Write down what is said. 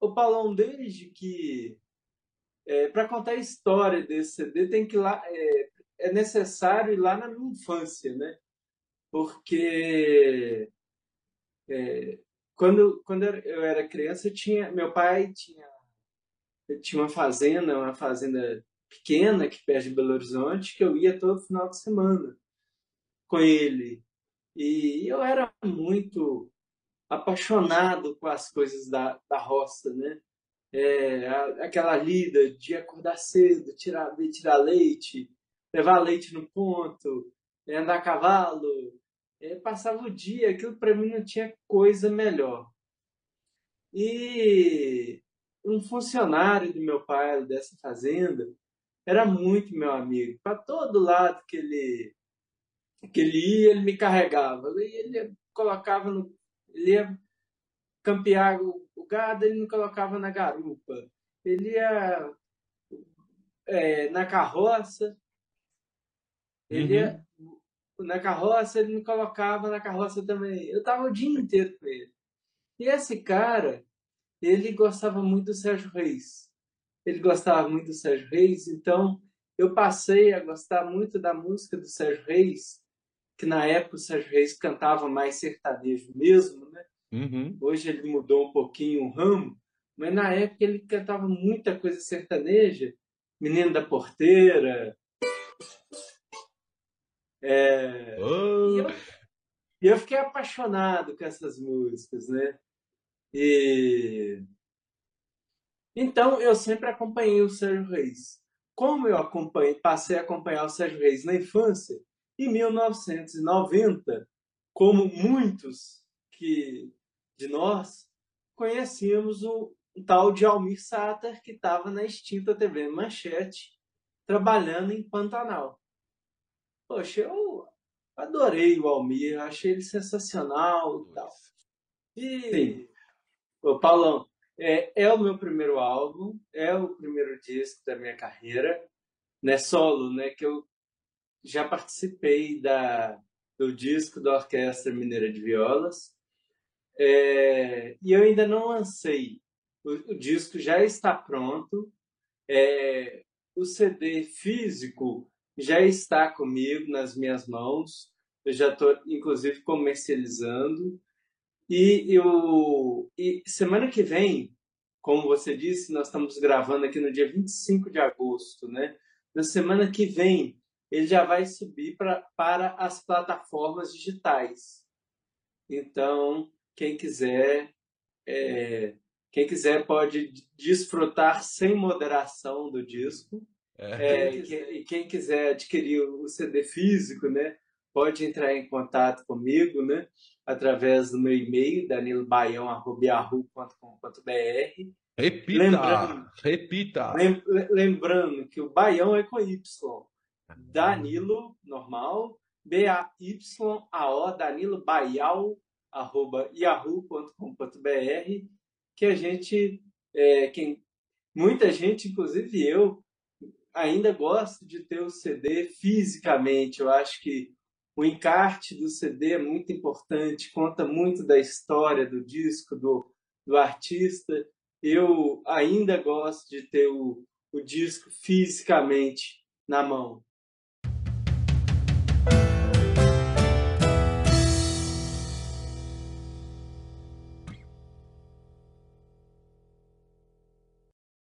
o Paulão, desde que é, para contar a história desse CD tem que lá é, é necessário ir lá na minha infância, né? Porque é, quando quando eu era criança, eu tinha meu pai tinha tinha uma fazenda, uma fazenda pequena aqui perto de Belo Horizonte, que eu ia todo final de semana com ele. E eu era muito apaixonado com as coisas da, da roça, né? É, aquela lida de acordar cedo, tirar, tirar leite, levar leite no ponto, andar a cavalo. É, passava o dia, aquilo para mim não tinha coisa melhor. E um funcionário do meu pai dessa fazenda era muito meu amigo. Para todo lado que ele que ele ia, ele me carregava. Ele colocava no ele ia campear o, o gado, ele me colocava na garupa. Ele ia é, na carroça, ele uhum. ia na carroça, ele me colocava na carroça também. Eu tava o dia inteiro com ele. E esse cara, ele gostava muito do Sérgio Reis. Ele gostava muito do Sérgio Reis, então eu passei a gostar muito da música do Sérgio Reis, que na época o Sérgio Reis cantava mais sertanejo mesmo, né? Uhum. Hoje ele mudou um pouquinho o ramo, mas na época ele cantava muita coisa sertaneja, Menino da Porteira. É... Oh. E, eu, e eu fiquei apaixonado com essas músicas, né? E então eu sempre acompanhei o Sérgio Reis. Como eu acompanhei, passei a acompanhar o Sérgio Reis na infância, em 1990, como muitos que de nós conhecíamos o, o tal de Almir Sater, que estava na extinta TV Manchete, trabalhando em Pantanal. Poxa, eu adorei o Almir, achei ele sensacional e tal. E o Paulão, é, é o meu primeiro álbum, é o primeiro disco da minha carreira, né, solo, né, que eu já participei da, do disco da Orquestra Mineira de Violas, é, e eu ainda não lancei. O, o disco já está pronto, é, o CD físico já está comigo, nas minhas mãos, eu já estou, inclusive, comercializando, e, eu, e semana que vem, como você disse, nós estamos gravando aqui no dia 25 de agosto, né? Na semana que vem, ele já vai subir pra, para as plataformas digitais. Então, quem quiser, é, quem quiser pode desfrutar sem moderação do disco. É. É, e quem quiser adquirir o CD físico, né, pode entrar em contato comigo, né? através do meu e-mail, danilobaião.com.br. Repita, lembrando, repita. Lembrando que o Baião é com Y. Danilo, normal, B-A-Y-A-O, Danilo Baial, arroba yahoo.com.br, que a gente, é, quem, muita gente, inclusive eu, ainda gosto de ter o CD fisicamente. Eu acho que o encarte do CD é muito importante, conta muito da história do disco, do, do artista. Eu ainda gosto de ter o, o disco fisicamente na mão.